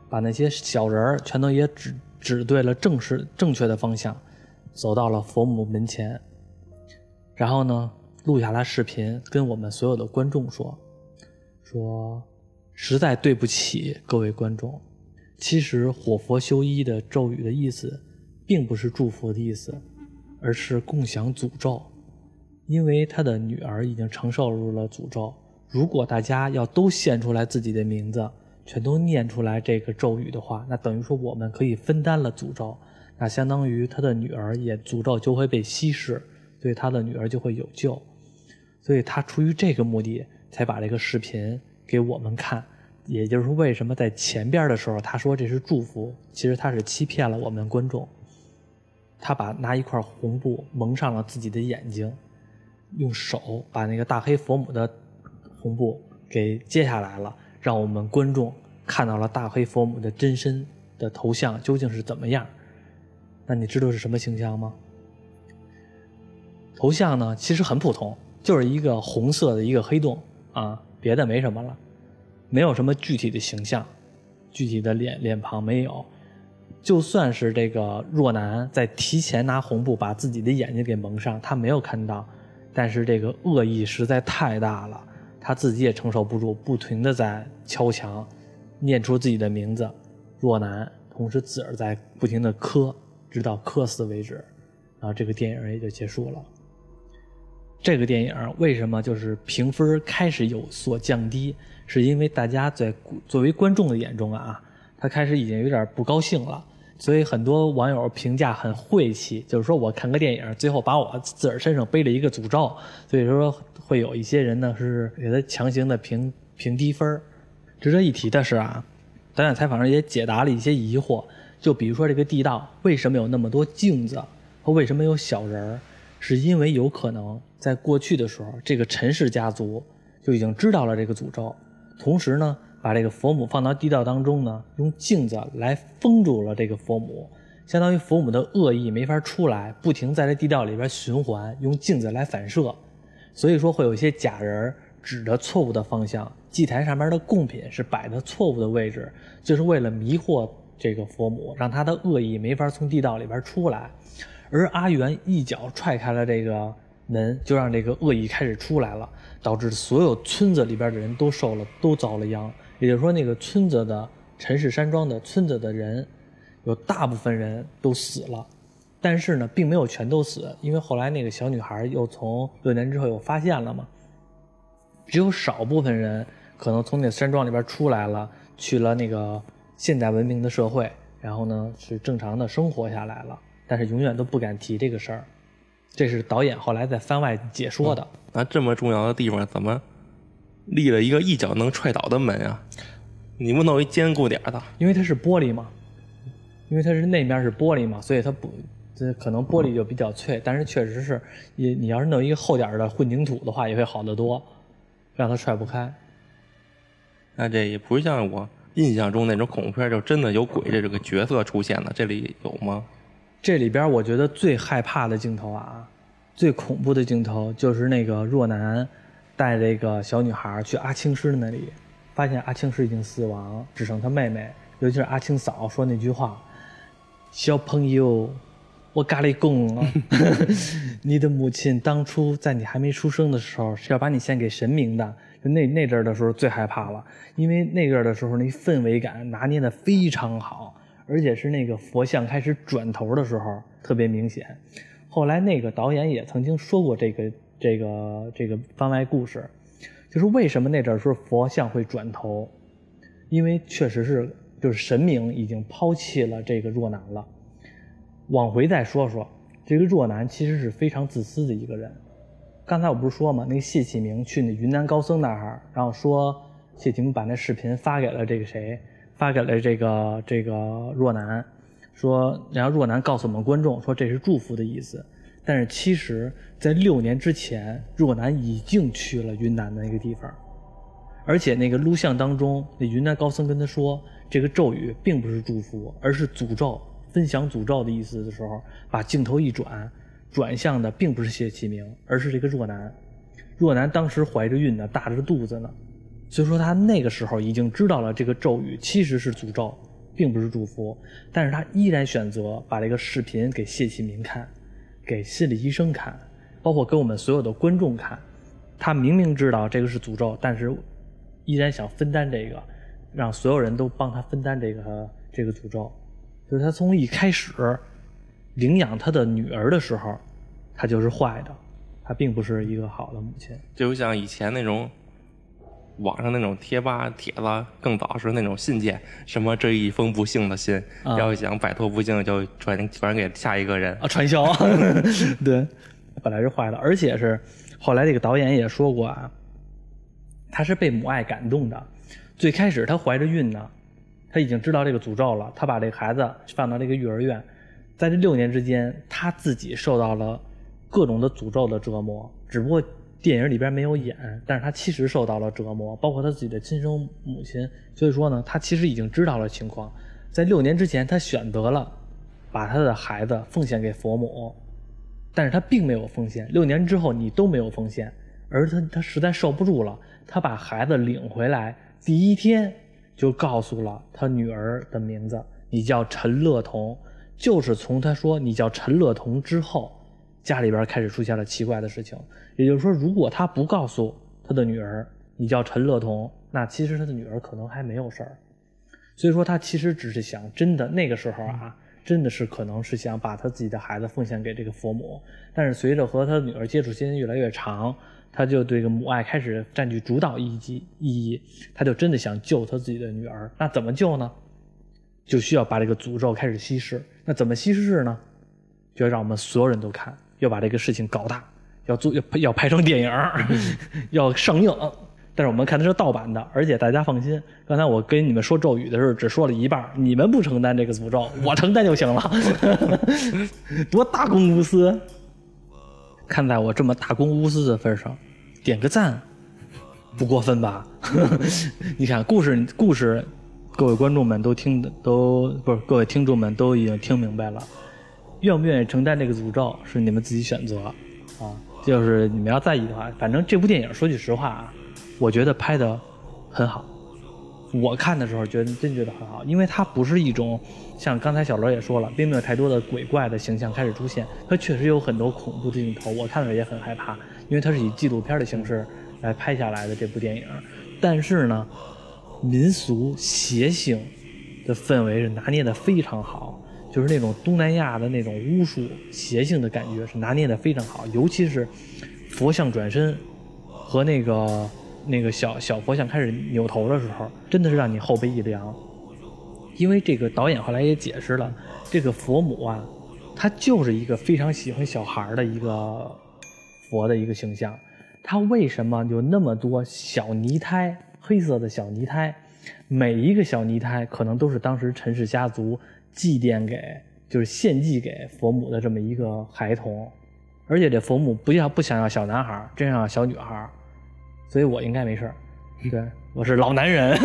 [SPEAKER 1] 把那些小人全都也指指对了正是正确的方向。走到了佛母门前，然后呢，录下来视频，跟我们所有的观众说：“说实在对不起各位观众，其实火佛修一的咒语的意思，并不是祝福的意思，而是共享诅咒。因为他的女儿已经承受了诅咒，如果大家要都献出来自己的名字，全都念出来这个咒语的话，那等于说我们可以分担了诅咒。”那相当于他的女儿也诅咒就会被稀释，所以他的女儿就会有救，所以他出于这个目的才把这个视频给我们看，也就是为什么在前边的时候他说这是祝福，其实他是欺骗了我们观众，他把拿一块红布蒙上了自己的眼睛，用手把那个大黑佛母的红布给揭下来了，让我们观众看到了大黑佛母的真身的头像究竟是怎么样。那你知道是什么形象吗？头像呢，其实很普通，就是一个红色的一个黑洞啊，别的没什么了，没有什么具体的形象，具体的脸脸庞没有。就算是这个若男在提前拿红布把自己的眼睛给蒙上，他没有看到，但是这个恶意实在太大了，他自己也承受不住，不停的在敲墙，念出自己的名字，若男，同时自个儿在不停的磕。直到磕死为止，然后这个电影也就结束了。这个电影为什么就是评分开始有所降低？是因为大家在作为观众的眼中啊，他开始已经有点不高兴了，所以很多网友评价很晦气，就是说我看个电影，最后把我自个儿身上背了一个诅咒，所以说会有一些人呢是给他强行的评评低分。值得一提的是啊，导演采访上也解答了一些疑惑。就比如说这个地道为什么有那么多镜子，和为什么有小人儿，是因为有可能在过去的时候，这个陈氏家族就已经知道了这个诅咒，同时呢，把这个佛母放到地道当中呢，用镜子来封住了这个佛母，相当于佛母的恶意没法出来，不停在这地道里边循环，用镜子来反射，所以说会有一些假人指着错误的方向，祭台上面的贡品是摆的错误的位置，就是为了迷惑这个佛母，让他的恶意没法从地道里边出来。而阿元一脚踹开了这个门，就让这个恶意开始出来了，导致所有村子里边的人都受了，都遭了殃。也就是说，那个村子的陈氏山庄的村子的人，有大部分人都死了，但是呢，并没有全都死，因为后来那个小女孩又从六年之后又发现了嘛，只有少部分人可能从那山庄里边出来了，去了那个现代文明的社会，然后呢是正常的生活下来了。但是永远都不敢提这个事儿，这是导演后来在番外解说的。
[SPEAKER 2] 那这么重要的地方，怎么立了一个一脚能踹倒的门啊？你不弄一坚固点的？
[SPEAKER 1] 因为它是玻璃嘛，因为它是那面是玻璃嘛，所以它不，这可能玻璃就比较脆。但是确实是，你你要是弄一个厚点的混凝土的话，也会好得多，让它踹不开。
[SPEAKER 2] 那这也不像我印象中那种恐怖片，就真的有鬼这个角色出现的，这里有吗？
[SPEAKER 1] 这里边我觉得最害怕的镜头啊，最恐怖的镜头就是那个若男带这个小女孩去阿青师那里，发现阿青师已经死亡，只剩他妹妹，尤其是阿青嫂说那句话：“小朋友，我咖喱贡了，(laughs) 你的母亲当初在你还没出生的时候是要把你献给神明的。”那那阵的时候最害怕了，因为那阵的时候那氛围感拿捏的非常好。而且是那个佛像开始转头的时候特别明显。后来那个导演也曾经说过这个这个这个番外故事，就是为什么那阵儿说佛像会转头，因为确实是就是神明已经抛弃了这个若男了。往回再说说，这个若男其实是非常自私的一个人。刚才我不是说吗？那个谢启明去那云南高僧那儿，然后说谢启明把那视频发给了这个谁？发给了这个这个若男，说，然后若男告诉我们观众说这是祝福的意思，但是其实，在六年之前，若男已经去了云南的那个地方，而且那个录像当中，那云南高僧跟他说，这个咒语并不是祝福，而是诅咒，分享诅咒的意思的时候，把镜头一转，转向的并不是谢启明，而是这个若男，若男当时怀着孕呢，大着肚子呢。所以说他那个时候已经知道了这个咒语其实是诅咒，并不是祝福，但是他依然选择把这个视频给谢启明看，给心理医生看，包括给我们所有的观众看。他明明知道这个是诅咒，但是依然想分担这个，让所有人都帮他分担这个这个诅咒。就是他从一开始领养他的女儿的时候，他就是坏的，他并不是一个好的母亲。
[SPEAKER 2] 就像以前那种。网上那种贴吧帖子更早是那种信件，什么这一封不幸的信，要想摆脱不幸就传传给下一个人
[SPEAKER 1] 啊，传销。(laughs) 对，本来是坏的，而且是后来这个导演也说过啊，他是被母爱感动的。最开始他怀着孕呢，他已经知道这个诅咒了，他把这个孩子放到这个育儿园，在这六年之间，他自己受到了各种的诅咒的折磨，只不过。电影里边没有演，但是他其实受到了折磨，包括他自己的亲生母亲。所以说呢，他其实已经知道了情况。在六年之前，他选择了把他的孩子奉献给佛母，但是他并没有奉献。六年之后，你都没有奉献，而他他实在受不住了，他把孩子领回来，第一天就告诉了他女儿的名字，你叫陈乐彤。就是从他说你叫陈乐彤之后。家里边开始出现了奇怪的事情，也就是说，如果他不告诉他的女儿你叫陈乐彤，那其实他的女儿可能还没有事儿。所以说，他其实只是想，真的那个时候啊，真的是可能是想把他自己的孩子奉献给这个佛母。但是随着和他的女儿接触时间越来越长，他就对这个母爱开始占据主导意义意义，他就真的想救他自己的女儿。那怎么救呢？就需要把这个诅咒开始稀释。那怎么稀释呢？就要让我们所有人都看。要把这个事情搞大，要做要要拍成电影，(laughs) 要上映。但是我们看的是盗版的，而且大家放心，刚才我跟你们说咒语的时候只说了一半，你们不承担这个诅咒，(laughs) 我承担就行了。(laughs) 多大公无私！看在我这么大公无私的份上，点个赞，不过分吧？你看故事故事，各位观众们都听都不是各位听众们都已经听明白了，愿不愿意承担这个诅咒是你们自己选择啊。就是你们要在意的话，反正这部电影说句实话啊，我觉得拍的很好。我看的时候觉得真觉得很好，因为它不是一种像刚才小罗也说了，并没有太多的鬼怪的形象开始出现，它确实有很多恐怖的镜头，我看了也很害怕，因为它是以纪录片的形式来拍下来的这部电影。但是呢，民俗邪性的氛围是拿捏的非常好，就是那种东南亚的那种巫术邪性的感觉是拿捏的非常好，尤其是佛像转身和那个。那个小小佛像开始扭头的时候，真的是让你后背一凉。因为这个导演后来也解释了，这个佛母啊，他就是一个非常喜欢小孩的一个佛的一个形象。他为什么有那么多小泥胎，黑色的小泥胎？每一个小泥胎可能都是当时陈氏家族祭奠给，就是献祭给佛母的这么一个孩童。而且这佛母不要不想要小男孩，真想要小女孩。所以我应该没事 (laughs) 对我是老男人，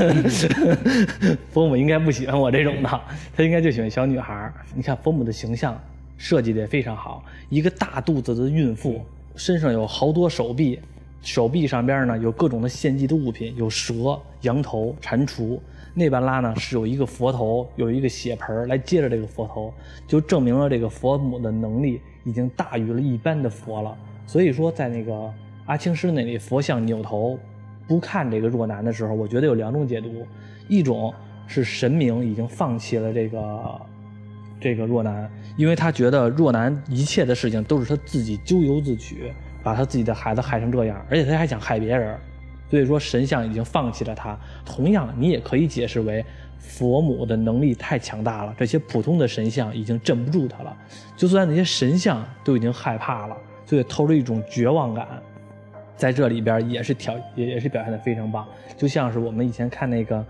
[SPEAKER 1] (laughs) 佛母应该不喜欢我这种的，他应该就喜欢小女孩你看佛母的形象设计的也非常好，一个大肚子的孕妇，身上有好多手臂，手臂上边呢有各种的献祭的物品，有蛇、羊头、蟾蜍。那半拉呢是有一个佛头，有一个血盆来接着这个佛头，就证明了这个佛母的能力已经大于了一般的佛了。所以说在那个。阿青师那里佛像扭头不看这个若男的时候，我觉得有两种解读，一种是神明已经放弃了这个这个若男，因为他觉得若男一切的事情都是他自己咎由自取，把他自己的孩子害成这样，而且他还想害别人，所以说神像已经放弃了他。同样，你也可以解释为佛母的能力太强大了，这些普通的神像已经镇不住他了，就算那些神像都已经害怕了，所以透着一种绝望感。在这里边也是挑也也是表现的非常棒，就像是我们以前看那个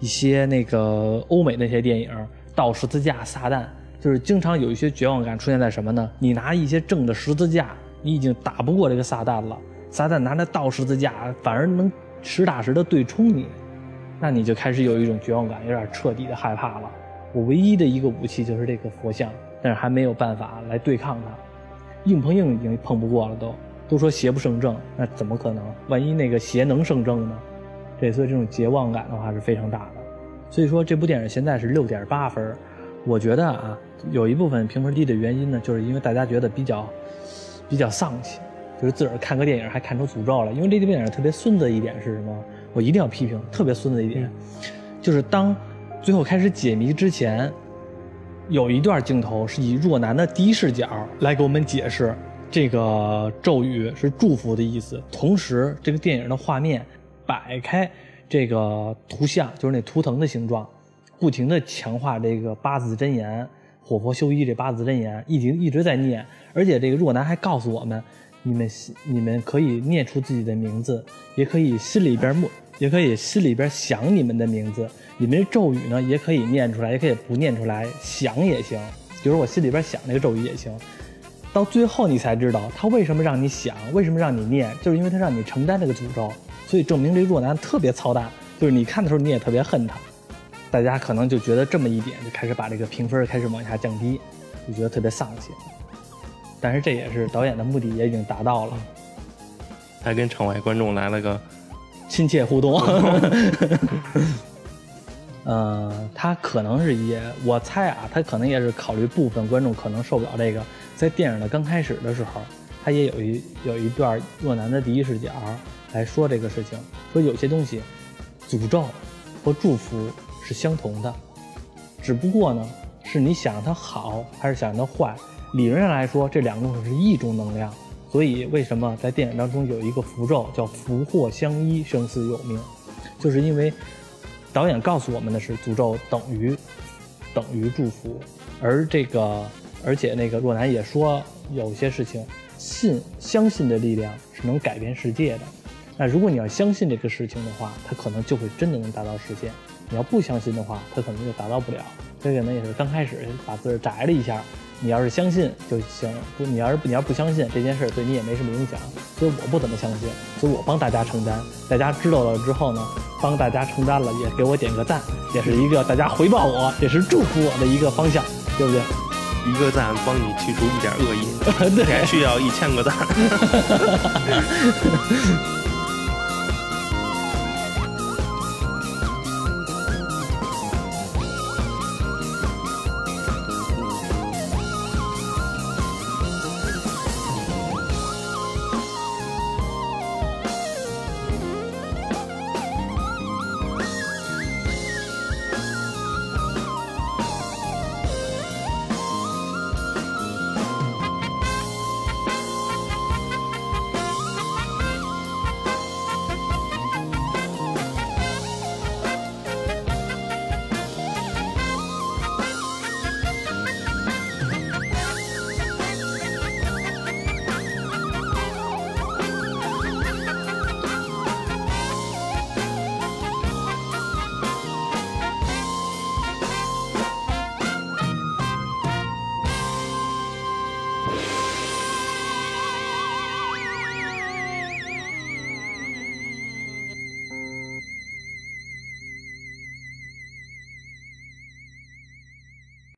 [SPEAKER 1] 一些那个欧美那些电影，倒十字架撒旦，就是经常有一些绝望感出现在什么呢？你拿一些正的十字架，你已经打不过这个撒旦了，撒旦拿着倒十字架反而能实打实的对冲你，那你就开始有一种绝望感，有点彻底的害怕了。我唯一的一个武器就是这个佛像，但是还没有办法来对抗它，硬碰硬已经碰不过了都。都说邪不胜正，那怎么可能？万一那个邪能胜正呢？对，所以这种绝望感的话是非常大的。所以说这部电影现在是六点八分，我觉得啊，有一部分评分低的原因呢，就是因为大家觉得比较比较丧气，就是自个儿看个电影还看出诅咒来。因为这个电影特别孙子一点是什么？我一定要批评，特别孙子一点，就是当最后开始解谜之前，有一段镜头是以若男的第一视角来给我们解释。这个咒语是祝福的意思，同时这个电影的画面摆开这个图像，就是那图腾的形状，不停的强化这个八字真言，火佛修一这八字真言，一直一直在念，而且这个若男还告诉我们，你们你们可以念出自己的名字，也可以心里边默，也可以心里边想你们的名字，你们咒语呢也可以念出来，也可以不念出来，想也行，比如我心里边想那个咒语也行。到最后你才知道他为什么让你想，为什么让你念，就是因为他让你承担这个诅咒，所以证明这若男特别操蛋。就是你看的时候你也特别恨他，大家可能就觉得这么一点就开始把这个评分开始往下降低，就觉得特别丧气。但是这也是导演的目的也已经达到了，
[SPEAKER 2] 他跟场外观众来了个
[SPEAKER 1] 亲切互动。(laughs) 呃，他可能是也，我猜啊，他可能也是考虑部分观众可能受不了这个。在电影的刚开始的时候，他也有一有一段若男的第一视角来说这个事情，说有些东西，诅咒和祝福是相同的，只不过呢，是你想它好还是想它坏。理论上来说，这两种是一种能量。所以为什么在电影当中有一个符咒叫福祸相依，生死有命，就是因为导演告诉我们的是，诅咒等于等于祝福，而这个。而且那个若男也说，有些事情，信相信的力量是能改变世界的。那如果你要相信这个事情的话，它可能就会真的能达到实现；你要不相信的话，它可能就达到不了。这个呢也是刚开始把字儿摘了一下，你要是相信就行，不，你要是你要不相信这件事儿对你也没什么影响，所以我不怎么相信，所以我帮大家承担。大家知道了之后呢，帮大家承担了，也给我点个赞，也是一个大家回报我，也是祝福我的一个方向，对不对？
[SPEAKER 2] 一个赞帮你去除一点恶意，(laughs)
[SPEAKER 1] 对
[SPEAKER 2] 还需要一千个赞。(laughs)